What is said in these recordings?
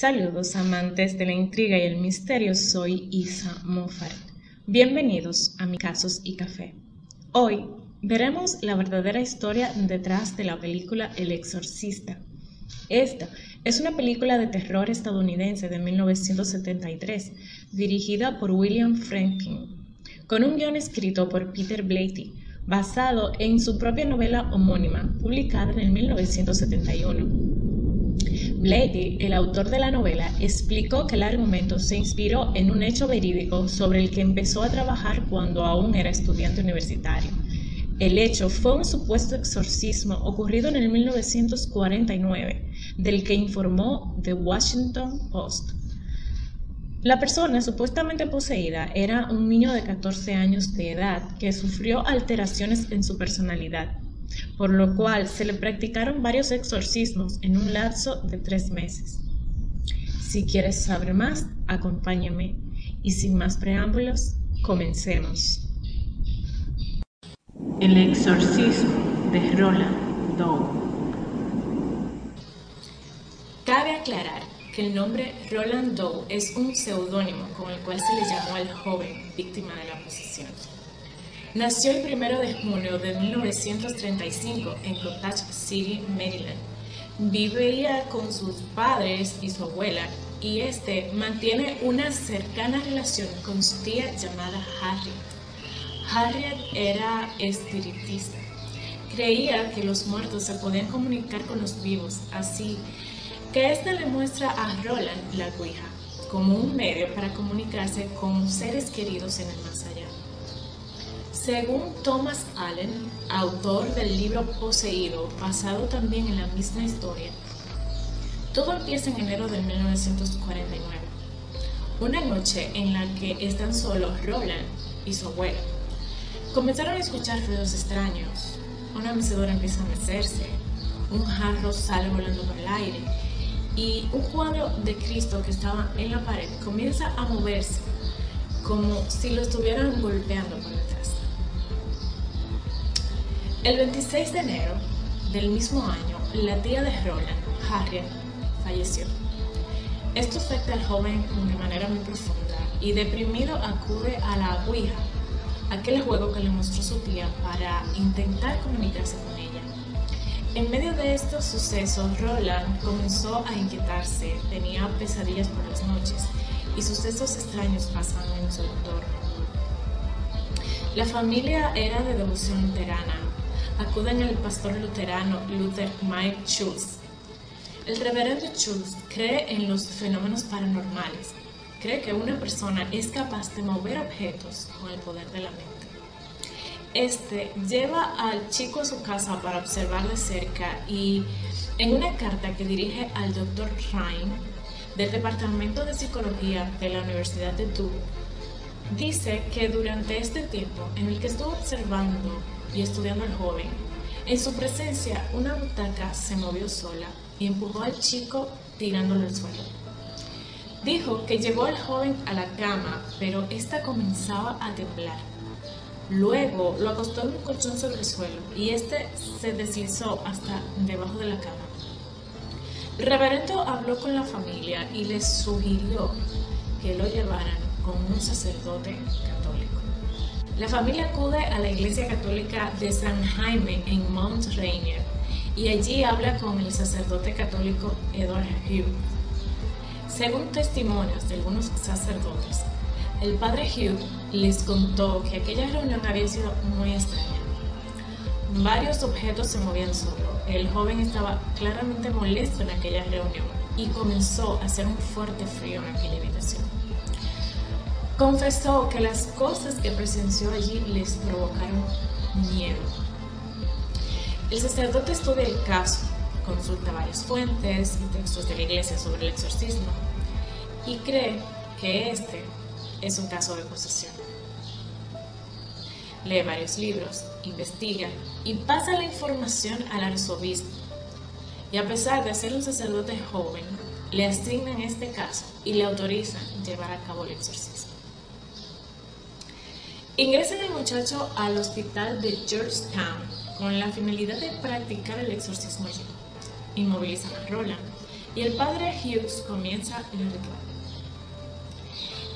Saludos amantes de la intriga y el misterio, soy Isa Moffat. Bienvenidos a Mi Casos y Café. Hoy veremos la verdadera historia detrás de la película El Exorcista. Esta es una película de terror estadounidense de 1973, dirigida por William Franklin, con un guion escrito por Peter Blatty, basado en su propia novela homónima, publicada en 1971. Blatty, el autor de la novela, explicó que el argumento se inspiró en un hecho verídico sobre el que empezó a trabajar cuando aún era estudiante universitario. El hecho fue un supuesto exorcismo ocurrido en el 1949, del que informó The Washington Post. La persona supuestamente poseída era un niño de 14 años de edad que sufrió alteraciones en su personalidad por lo cual se le practicaron varios exorcismos en un lapso de tres meses. Si quieres saber más, acompáñame y sin más preámbulos, comencemos. El exorcismo de Roland Doe. Cabe aclarar que el nombre Roland Doe es un seudónimo con el cual se le llamó al joven víctima de la posesión. Nació el 1 de junio de 1935 en Cottage City, Maryland. Vivía con sus padres y su abuela y este mantiene una cercana relación con su tía llamada Harriet. Harriet era espiritista. Creía que los muertos se podían comunicar con los vivos, así que ésta le muestra a Roland la Ouija como un medio para comunicarse con seres queridos en el más allá. Según Thomas Allen, autor del libro Poseído, basado también en la misma historia, todo empieza en enero de 1949, una noche en la que están solos Roland y su abuela. Comenzaron a escuchar ruidos extraños, una mecedora empieza a mecerse, un jarro sale volando por el aire y un cuadro de Cristo que estaba en la pared comienza a moverse como si lo estuvieran golpeando por detrás. El 26 de enero del mismo año, la tía de Roland, Harriet, falleció. Esto afecta al joven de manera muy profunda y deprimido acude a la Ouija, aquel juego que le mostró su tía para intentar comunicarse con. En medio de estos sucesos, Roland comenzó a inquietarse, tenía pesadillas por las noches y sucesos extraños pasaban en su entorno. La familia era de devoción luterana acuden al pastor luterano Luther Mike Schultz. El reverendo Schultz cree en los fenómenos paranormales. Cree que una persona es capaz de mover objetos con el poder de la mente. Este lleva al chico a su casa para observar de cerca y en una carta que dirige al Dr. Ryan del Departamento de Psicología de la Universidad de Duke, dice que durante este tiempo en el que estuvo observando y estudiando al joven. En su presencia, una butaca se movió sola y empujó al chico tirándolo al suelo. Dijo que llevó al joven a la cama, pero ésta comenzaba a temblar. Luego lo acostó en un colchón sobre el suelo y este se deslizó hasta debajo de la cama. Reverendo habló con la familia y les sugirió que lo llevaran con un sacerdote católico. La familia acude a la iglesia católica de San Jaime en Mount Rainier y allí habla con el sacerdote católico Edward Hugh. Según testimonios de algunos sacerdotes, el padre Hugh les contó que aquella reunión había sido muy extraña. Varios objetos se movían solo. El joven estaba claramente molesto en aquella reunión y comenzó a hacer un fuerte frío en aquella habitación. Confesó que las cosas que presenció allí les provocaron miedo. El sacerdote estudia el caso, consulta varias fuentes y textos de la iglesia sobre el exorcismo y cree que este es un caso de posesión. Lee varios libros, investiga y pasa la información al arzobispo. Y a pesar de ser un sacerdote joven, le asignan este caso y le autorizan llevar a cabo el exorcismo. Ingresan el muchacho al hospital de Georgetown con la finalidad de practicar el exorcismo allí. Inmovilizan a Roland y el padre Hughes comienza el ritual.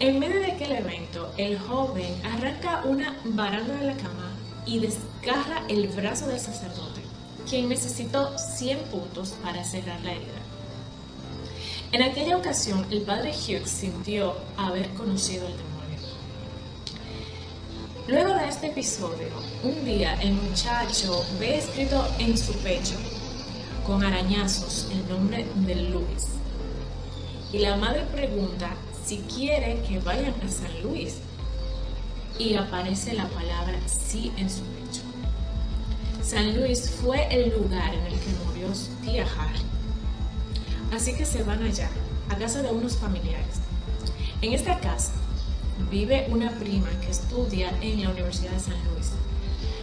En medio de aquel evento, el joven arranca una baranda de la cama y desgarra el brazo del sacerdote, quien necesitó 100 puntos para cerrar la herida. En aquella ocasión, el padre Hughes sintió haber conocido al demonio. Luego de este episodio, un día el muchacho ve escrito en su pecho, con arañazos, el nombre de Luis. Y la madre pregunta si quiere que vayan a San Luis. Y aparece la palabra sí en su pecho. San Luis fue el lugar en el que murió su tía Harry. Así que se van allá, a casa de unos familiares. En esta casa vive una prima que estudia en la Universidad de San Luis.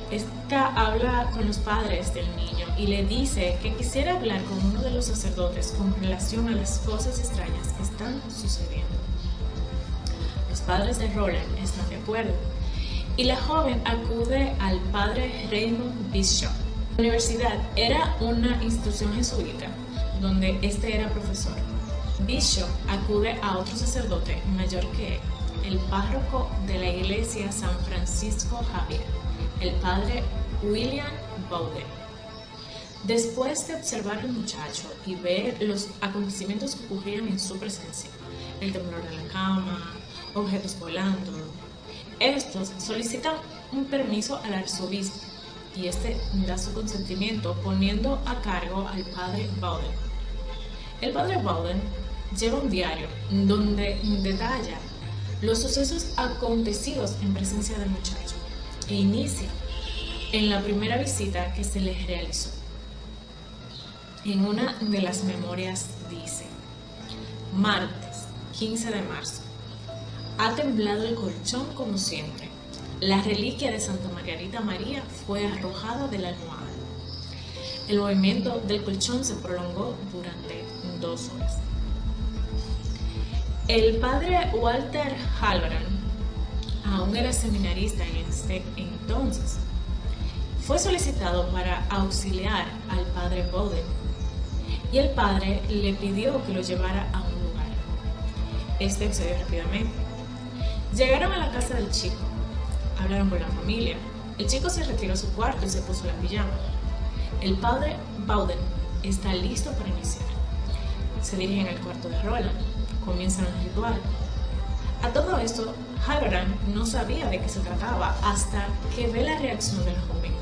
Esta habla con los padres del niño y le dice que quisiera hablar con uno de los sacerdotes con relación a las cosas extrañas que están sucediendo. Padres de Roland están de acuerdo y la joven acude al padre Raymond Bishop. La universidad era una institución jesuita donde este era profesor. Bishop acude a otro sacerdote mayor que él, el párroco de la iglesia San Francisco Javier, el padre William Bowden. Después de observar al muchacho y ver los acontecimientos que ocurrían en su presencia, el temblor de la cama, objetos volando, estos solicitan un permiso al arzobispo y este da su consentimiento poniendo a cargo al padre Bowden. El padre Bowden lleva un diario donde detalla los sucesos acontecidos en presencia del muchacho e inicia en la primera visita que se le realizó. En una de las memorias dice, martes 15 de marzo, ha temblado el colchón como siempre. La reliquia de Santa Margarita María fue arrojada de la almohada. El movimiento del colchón se prolongó durante dos horas. El padre Walter Halloran, aún era seminarista en este entonces, fue solicitado para auxiliar al padre Bowden y el padre le pidió que lo llevara a un lugar. Este accedió rápidamente. Llegaron a la casa del chico, hablaron con la familia. El chico se retiró a su cuarto y se puso la pijama. El padre Bowden está listo para iniciar. Se dirigen al cuarto de Roland, comienzan el ritual. A todo esto, Halloran no sabía de qué se trataba hasta que ve la reacción del joven.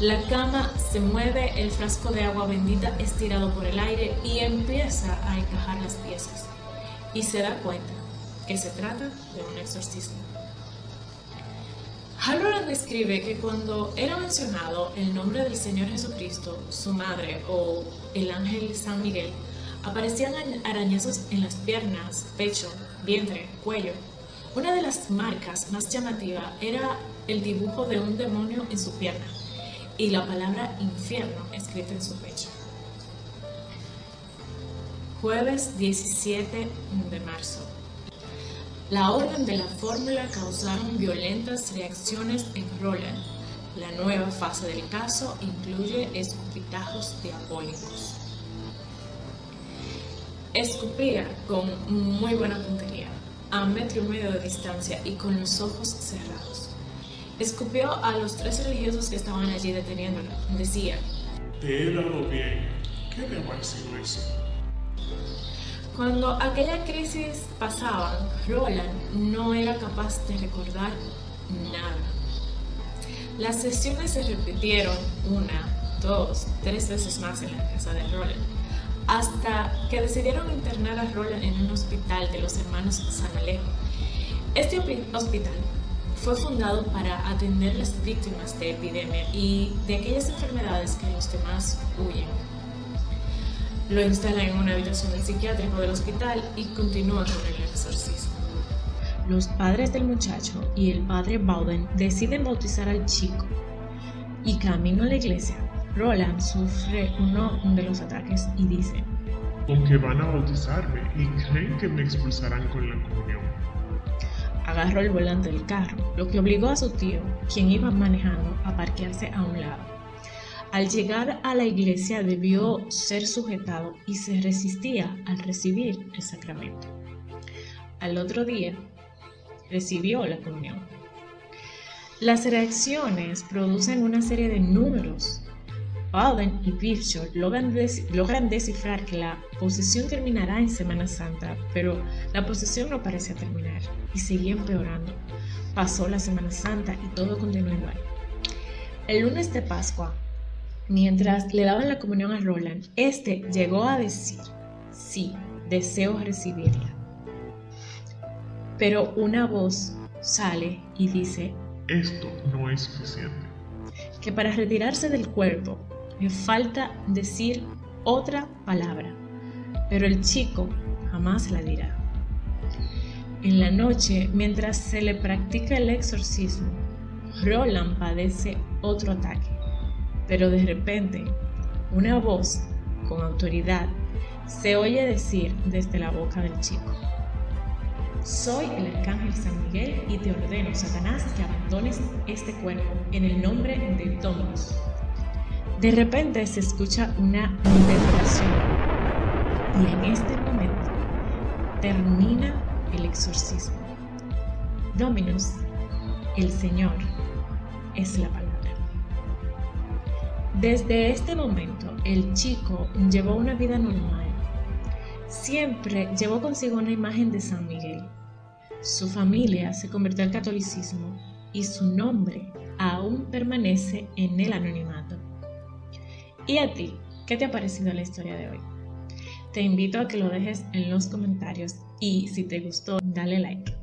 La cama se mueve, el frasco de agua bendita estirado por el aire y empieza a encajar las piezas. Y se da cuenta que se trata de un exorcismo. Halloran describe que cuando era mencionado el nombre del Señor Jesucristo, su madre o el ángel San Miguel, aparecían arañazos en las piernas, pecho, vientre, cuello. Una de las marcas más llamativas era el dibujo de un demonio en su pierna y la palabra infierno escrita en su pecho. Jueves 17 de marzo. La orden de la fórmula causaron violentas reacciones en Roland. La nueva fase del caso incluye escupitajos diabólicos. Escupía con muy buena puntería, a metro y medio de distancia y con los ojos cerrados. Escupió a los tres religiosos que estaban allí deteniéndolo. Decía, Te he dado bien. ¿Qué debo decir eso? Cuando aquella crisis pasaba, Roland no era capaz de recordar nada. Las sesiones se repitieron una, dos, tres veces más en la casa de Roland, hasta que decidieron internar a Roland en un hospital de los hermanos San Alejo. Este hospital fue fundado para atender las víctimas de epidemia y de aquellas enfermedades que los demás huyen. Lo instala en una habitación del psiquiátrico del hospital y continúa con el exorcismo. Los padres del muchacho y el padre Bowden deciden bautizar al chico y camino a la iglesia. Roland sufre uno de los ataques y dice, con que van a bautizarme y creen que me expulsarán con la comunión. Agarró el volante del carro, lo que obligó a su tío, quien iba manejando, a parquearse a un lado. Al llegar a la iglesia debió ser sujetado y se resistía al recibir el sacramento. Al otro día recibió la comunión. Las reacciones producen una serie de números. Alden y Bishop logran, logran descifrar que la posesión terminará en Semana Santa, pero la posesión no parecía terminar y seguía empeorando. Pasó la Semana Santa y todo continuó igual. El lunes de Pascua, mientras le daban la comunión a Roland, este llegó a decir, sí, deseo recibirla. Pero una voz sale y dice, esto no es suficiente. Que para retirarse del cuerpo le falta decir otra palabra, pero el chico jamás la dirá. En la noche, mientras se le practica el exorcismo, Roland padece otro ataque, pero de repente una voz con autoridad se oye decir desde la boca del chico. Soy el arcángel San Miguel y te ordeno, Satanás, que abandones este cuerpo en el nombre de Dominus. De repente se escucha una detonación y en este momento termina el exorcismo. Dominus, el Señor, es la palabra. Desde este momento el chico llevó una vida normal Siempre llevó consigo una imagen de San Miguel. Su familia se convirtió al catolicismo y su nombre aún permanece en el anonimato. ¿Y a ti? ¿Qué te ha parecido la historia de hoy? Te invito a que lo dejes en los comentarios y si te gustó, dale like.